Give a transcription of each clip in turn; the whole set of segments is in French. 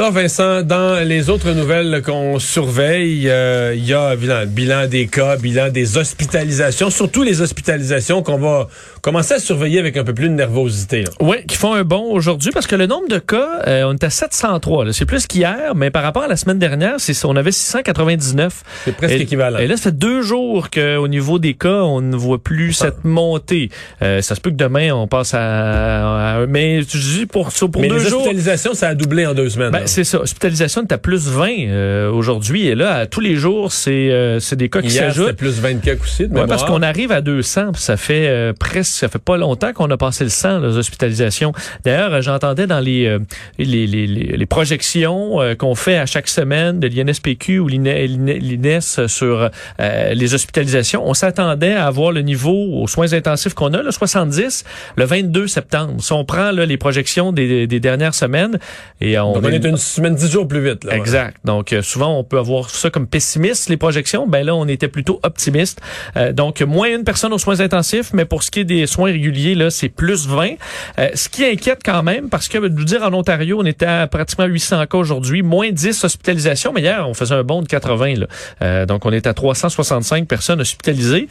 Alors Vincent, dans les autres nouvelles qu'on surveille, euh, il y a bilan, bilan des cas, bilan des hospitalisations, surtout les hospitalisations qu'on va commencer à surveiller avec un peu plus de nervosité. Oui, qui font un bon aujourd'hui parce que le nombre de cas, euh, on est à 703. C'est plus qu'hier, mais par rapport à la semaine dernière, on avait 699. C'est presque équivalent. Et là, ça fait deux jours qu'au niveau des cas, on ne voit plus cette montée. Euh, ça se peut que demain, on passe à... mais je dis pour, pour mais deux les jours... hospitalisations, ça a doublé en deux semaines. Ben, c'est ça. Hospitalisation est à plus 20 euh, aujourd'hui. Et là, à tous les jours, c'est euh, c'est des cas qui s'ajoutent. plus 20 cas aussi, de Ouais, parce qu'on arrive à 200, puis ça fait euh, presque, ça fait pas longtemps qu'on a passé le 100, les hospitalisations. D'ailleurs, euh, j'entendais dans les, euh, les, les, les, les projections euh, qu'on fait à chaque semaine de l'INSPQ ou l'INE- l'INE- l'INES sur euh, les hospitalisations, on s'attendait à avoir le niveau aux soins intensifs qu'on a, le 70, le 22 septembre. Si on prend là, les projections des, des dernières semaines, et on, Donc, on est une semaine, 10 jours plus vite. Exact. Donc euh, souvent on peut avoir ça comme pessimiste les projections. Ben là on était plutôt optimiste. Euh, donc moins une personne aux soins intensifs, mais pour ce qui est des soins réguliers là c'est plus 20. Euh, ce qui inquiète quand même parce que de vous dire en Ontario on était à pratiquement 800 cas aujourd'hui, moins 10 hospitalisations. Mais hier on faisait un bond de 80 là. Donc on est à 365 personnes hospitalisées.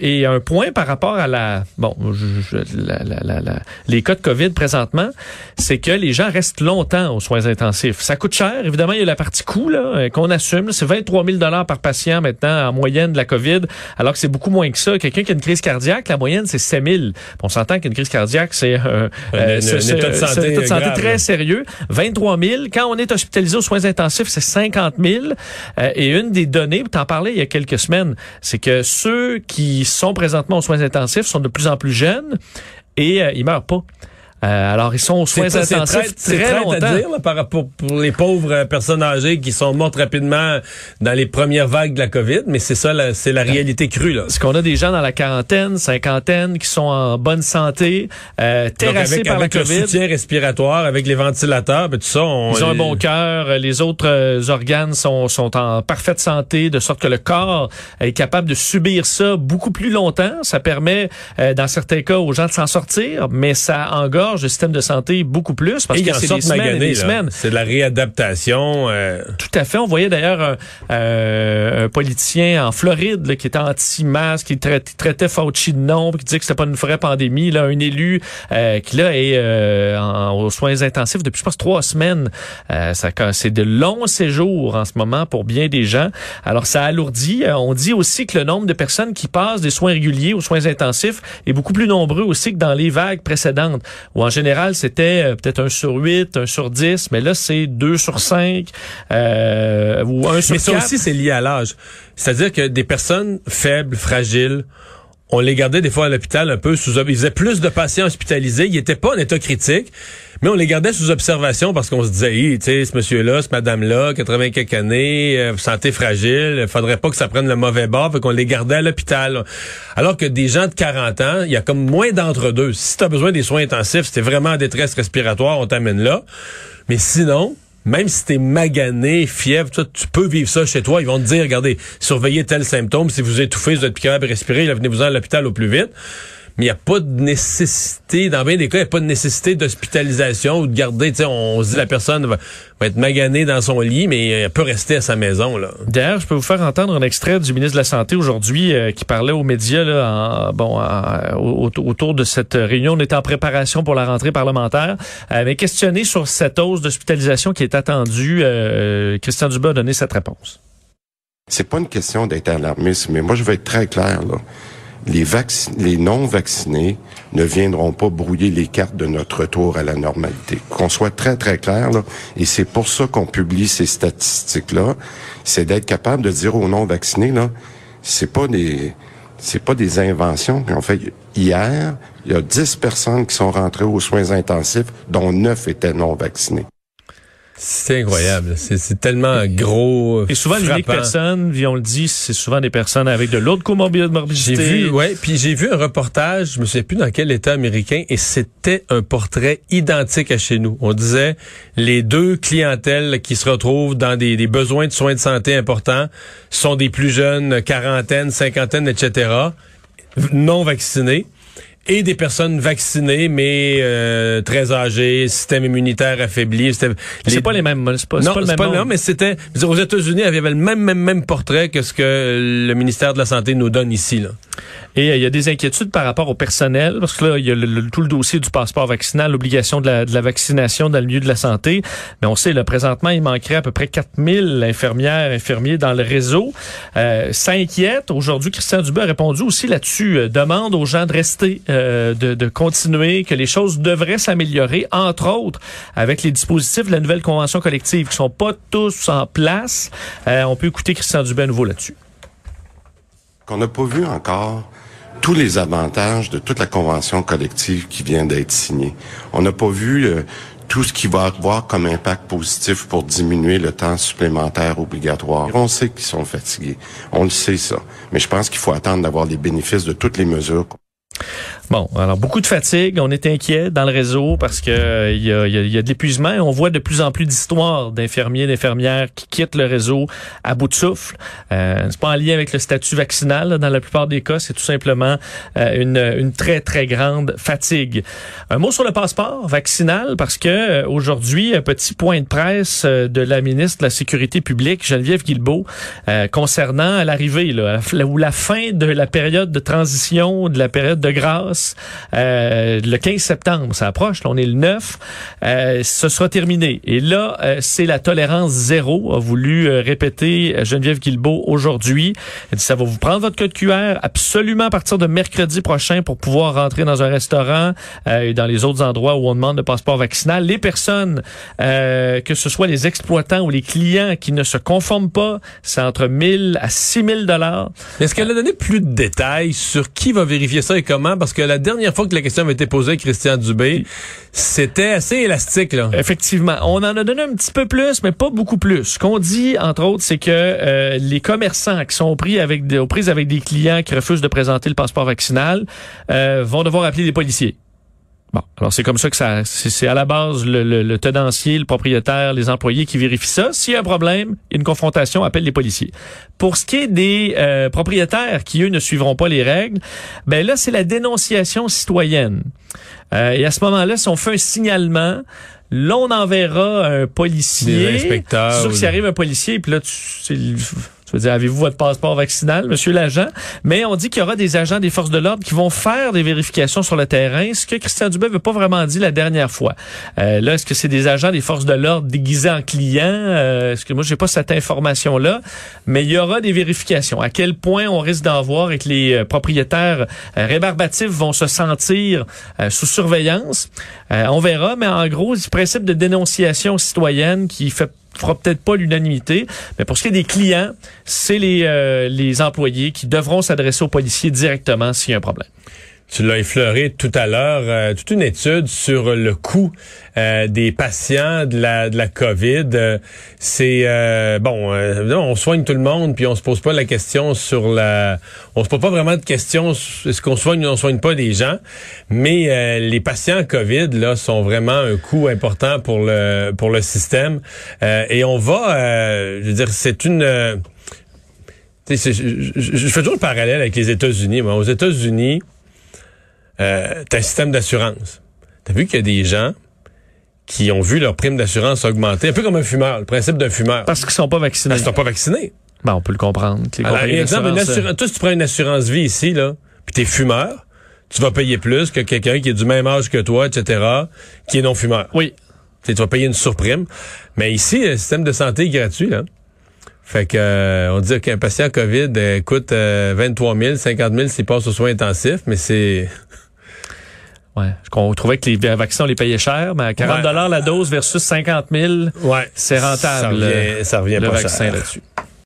Et un point par rapport à la bon je- je- la- la- la- les cas de Covid présentement, c'est que les gens restent longtemps aux soins intensifs. Ça coûte cher. Évidemment, il y a la partie coût là, euh, qu'on assume. C'est 23 000 par patient maintenant en moyenne de la COVID, alors que c'est beaucoup moins que ça. Quelqu'un qui a une crise cardiaque, la moyenne, c'est 7 000. On s'entend qu'une crise cardiaque, c'est un, état de santé un état de santé grave, très sérieux. 23 000. Quand on est hospitalisé aux soins intensifs, c'est 50 000. Euh, et une des données, t'en parlais il y a quelques semaines, c'est que ceux qui sont présentement aux soins intensifs sont de plus en plus jeunes et euh, ils meurent pas. Euh, alors, ils sont aux soins intensifs c'est très traite longtemps. à dire là, par rapport pour les pauvres euh, personnes âgées qui sont mortes rapidement dans les premières vagues de la COVID, mais c'est ça, c'est la réalité crue là. Parce qu'on a des gens dans la quarantaine, cinquantaine, qui sont en bonne santé, euh, Donc terrassés avec, par avec la le COVID. soutien respiratoire, avec les ventilateurs, ben, tout ça, on, Ils ont un bon cœur, euh, les autres euh, organes sont, sont en parfaite santé, de sorte que le corps est capable de subir ça beaucoup plus longtemps. Ça permet, euh, dans certains cas, aux gens de s'en sortir, mais ça engorge le système de santé beaucoup plus parce que en sortent des là. semaines. C'est de la réadaptation. euh, Tout à fait. On voyait d'ailleurs un, euh, un politicien en Floride là, qui était anti-masque, qui traitait, traitait Fauci de puis qui disait que c'était pas une vraie pandémie. Là, un élu euh, qui là est euh, en- aux soins intensifs depuis je pense trois semaines. Euh, ça, c'est de longs séjours en ce moment pour bien des gens. Alors ça alourdit. Euh, On dit aussi que le nombre de personnes qui passent des soins réguliers aux soins intensifs est beaucoup plus nombreux aussi que dans les vagues précédentes, où en général c'était euh, peut-être un sur 8, un sur 10, mais là c'est 2 sur 5 euh, ou 1 sur Mais ça 4. aussi, c'est lié à l'âge. C'est-à-dire que des personnes faibles, fragiles, on les gardait des fois à l'hôpital un peu sous... Ils faisaient plus de patients hospitalisés. Ils n'étaient pas en état critique, mais on les gardait sous observation parce qu'on se disait, Hi, tu sais, ce monsieur-là, cette madame-là, 80 quelques années, euh, santé fragile, faudrait pas que ça prenne le mauvais bord, fait qu'on les gardait à l'hôpital. Alors que des gens de 40 ans, il y a comme moins d'entre-deux. Si tu besoin des soins intensifs, si t'es vraiment en détresse respiratoire, on t'amène là. Mais sinon, même si t'es magané, fièvre, toi, tu peux vivre ça chez toi. Ils vont te dire, regardez, surveillez tel symptôme. Si vous étouffez, vous êtes plus capable de respirer, venez-vous-en à l'hôpital au plus vite. Mais il n'y a pas de nécessité, dans bien des cas, il n'y a pas de nécessité d'hospitalisation ou de garder, tu sais, on se dit la personne va, va être maganée dans son lit, mais elle peut rester à sa maison, là. D'ailleurs, je peux vous faire entendre un extrait du ministre de la Santé aujourd'hui euh, qui parlait aux médias là, en- bon, en- au- autour de cette réunion. On est en préparation pour la rentrée parlementaire. Euh, mais questionné sur cette hausse d'hospitalisation qui est attendue, euh, Christian Dubas a donné cette réponse. C'est pas une question d'être alarmiste, mais moi je vais être très clair là. Les, vacci- les non-vaccinés ne viendront pas brouiller les cartes de notre retour à la normalité. Qu'on soit très très clair là, et c'est pour ça qu'on publie ces statistiques là, c'est d'être capable de dire aux non-vaccinés là, c'est pas des c'est pas des inventions qu'on fait hier. Il y a 10 personnes qui sont rentrées aux soins intensifs, dont 9 étaient non vaccinées. C'est incroyable. C'est tellement gros. Et souvent, les personnes, on le dit, c'est souvent des personnes avec de l'autre comorbidité. J'ai vu, ouais, puis j'ai vu un reportage, je me souviens plus dans quel État américain, et c'était un portrait identique à chez nous. On disait les deux clientèles qui se retrouvent dans des, des besoins de soins de santé importants sont des plus jeunes, quarantaine, cinquantaine, etc., non vaccinés. Et des personnes vaccinées, mais euh, très âgées, système immunitaire affaibli. C'est les- pas les mêmes, c'est pas, non, pas le même pas non, mais c'était aux États-Unis, il y avait le même même même portrait que ce que le ministère de la santé nous donne ici là. Et euh, il y a des inquiétudes par rapport au personnel, parce que là, il y a le- le- tout le dossier du passeport vaccinal, l'obligation de la, de la vaccination dans le milieu de la santé. Mais on sait, là, présentement, il manquerait à peu près 4000 infirmières, infirmiers dans le réseau. Euh, ça inquiète. Aujourd'hui, Christian Dubé a répondu aussi là-dessus. Euh, demande aux gens de rester, euh, de, de continuer, que les choses devraient s'améliorer, entre autres, avec les dispositifs de la nouvelle convention collective qui sont pas tous en place. On peut écouter Christian Dubé à nouveau là-dessus. Qu'on n'a pas vu encore tous les avantages de toute la convention collective qui vient d'être signée. On n'a pas vu euh, tout ce qui va avoir comme impact positif pour diminuer le temps supplémentaire obligatoire. On sait qu'ils sont fatigués. On le sait, ça. Mais je pense qu'il faut attendre d'avoir les bénéfices de toutes les mesures Bon, alors beaucoup de fatigue, on est inquiet dans le réseau parce que euh, il y, a, y a- de l'épuisement on voit de plus en plus d'histoires d'infirmiers, d'infirmières qui quittent le réseau à bout de souffle. Euh, c'est pas en lien avec le statut vaccinal là, dans la plupart des cas, c'est tout simplement euh, une, une très très grande fatigue. Un mot sur le passeport vaccinal parce que euh, aujourd'hui un petit point de presse de la ministre de la Sécurité publique Geneviève Guilbeault concernant l'arrivée là, ou la fin de la période de transition, de la période de grâce, euh, le 15 septembre, ça approche, là, on est le 9, euh, ce sera terminé. Et là, euh, c'est la tolérance zéro, a voulu euh, répéter Geneviève Guilbeault aujourd'hui. Elle dit, ça va vous prendre votre code QR absolument à partir de mercredi prochain pour pouvoir rentrer dans un restaurant et dans les autres endroits où on demande le passeport vaccinal. Les personnes, que ce soit les exploitants ou les clients qui ne se conforment pas, c'est entre 1000 à 6000 dollars. Est-ce qu'elle a donné plus de détails sur qui va vérifier ça et comment? Parce que la dernière fois que la question avait été posée à Christian Dubé, c'était assez élastique, là. Effectivement, on en a donné un petit peu plus, mais pas beaucoup plus. Ce qu'on dit, entre autres, c'est que euh, les commerçants qui sont pris avec des, aux prises avec des clients qui refusent de présenter le passeport vaccinal euh, vont devoir appeler des policiers. Bon, alors c'est comme ça que ça, c'est c'est à la base le, le, le tenancier, le propriétaire, les employés qui vérifient ça. S'il y a un problème, une confrontation, appelle les policiers. Pour ce qui est des euh, propriétaires qui eux ne suivront pas les règles, ben là c'est la dénonciation citoyenne. Euh, et à ce moment-là, si on fait un signalement, là on enverra un policier. Des inspecteurs que s'il arrive un policier, puis là tu, le- tu veux dire, avez-vous votre passeport vaccinal, monsieur l'agent? Mais on dit qu'il y aura des agents des forces de l'ordre qui vont faire des vérifications sur le terrain, ce que Christian Dubé veut pas vraiment dit la dernière fois. Euh, là, est-ce que c'est des agents des forces de l'ordre déguisés en clients? Euh, est-ce que moi, j'ai pas cette information-là? Mais il y aura des vérifications. À quel point on risque d'en voir et que les euh, propriétaires euh, rébarbatifs vont se sentir euh, sous surveillance? On verra, mais en gros, ce principe de dénonciation citoyenne qui fait fera peut-être pas l'unanimité, mais pour ce qui est des clients, c'est les, euh, les employés qui devront s'adresser aux policiers directement s'il y a un problème. Tu l'as effleuré tout à l'heure, euh, toute une étude sur le coût euh, des patients de la de la COVID. Euh, c'est euh, bon, euh, on soigne tout le monde, puis on se pose pas la question sur la, on se pose pas vraiment de questions est-ce qu'on soigne ou on soigne pas des gens, mais euh, les patients COVID là sont vraiment un coût important pour le pour le système, et on va, je veux dire, c'est une je, je- je fais toujours le parallèle avec les États-Unis. Moi, aux États-Unis, euh, t'as un système d'assurance. T'as vu qu'il y a des gens qui ont vu leur prime d'assurance augmenter, un peu comme un fumeur, le principe d'un fumeur. Parce qu'ils sont pas vaccinés. Parce qu'ils sont pas vaccinés. Ben, on peut le comprendre. Alors, exemple, une euh, assurance, toi, si tu prends une assurance vie ici, là, puis t'es fumeur, tu vas payer plus que quelqu'un qui est du même âge que toi, etc., qui est non fumeur. Oui. Tu vas payer une surprime. Mais ici, le système de santé est gratuit, là. Fait que euh, on dit qu'un patient COVID euh, coûte euh, 23 000, 50 000 s'il passe aux soins intensifs, mais c'est Ouais. On trouvait que les vaccins, on les payait cher, mais à 40 Ouais. dollars la dose versus 50 000, ouais, c'est rentable. Ça revient, ça revient le pas vaccin là-dessus.